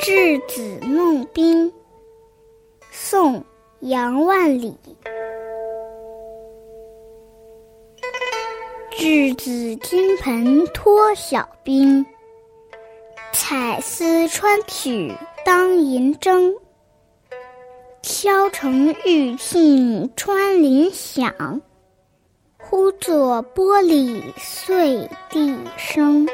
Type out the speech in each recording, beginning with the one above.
稚子弄冰，宋·杨万里。稚子金盆脱晓冰，彩丝穿取当银铮。敲成玉磬穿林响，忽作玻璃碎地声。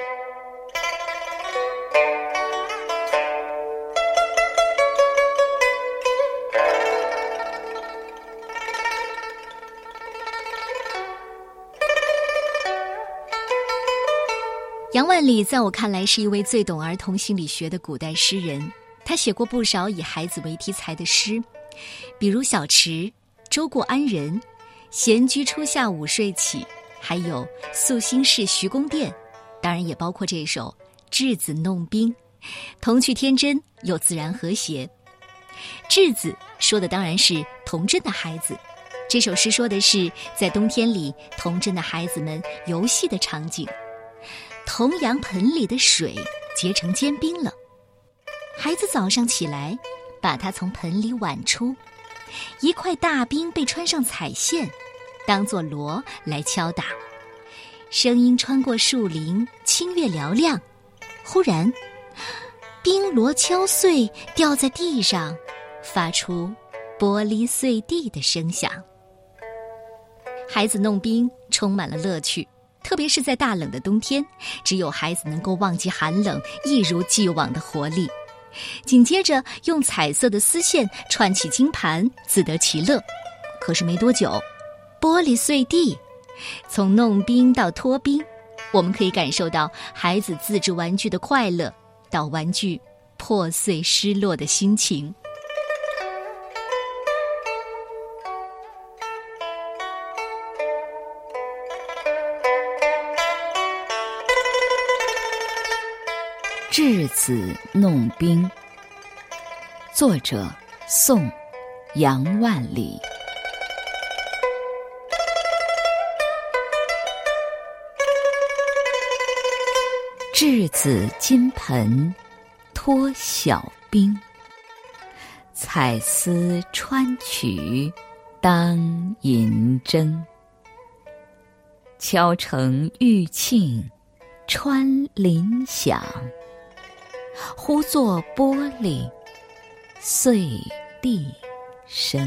杨万里在我看来是一位最懂儿童心理学的古代诗人。他写过不少以孩子为题材的诗，比如《小池》《周过安仁》《闲居初夏午睡起》，还有《宿新市徐公店》，当然也包括这首《稚子弄冰》，童趣天真又自然和谐。稚子说的当然是童真的孩子，这首诗说的是在冬天里童真的孩子们游戏的场景。铜阳盆里的水结成坚冰了，孩子早上起来，把它从盆里挽出，一块大冰被穿上彩线，当做锣来敲打，声音穿过树林，清越嘹亮。忽然，冰锣敲碎，掉在地上，发出玻璃碎地的声响。孩子弄冰充满了乐趣。特别是在大冷的冬天，只有孩子能够忘记寒冷，一如既往的活力。紧接着，用彩色的丝线串起金盘，自得其乐。可是没多久，玻璃碎地。从弄冰到脱冰，我们可以感受到孩子自制玩具的快乐，到玩具破碎失落的心情。稚子弄冰，作者宋·杨万里。稚子金盆脱晓冰，彩丝穿取当银铮。敲成玉磬穿林响。忽作玻璃碎地声。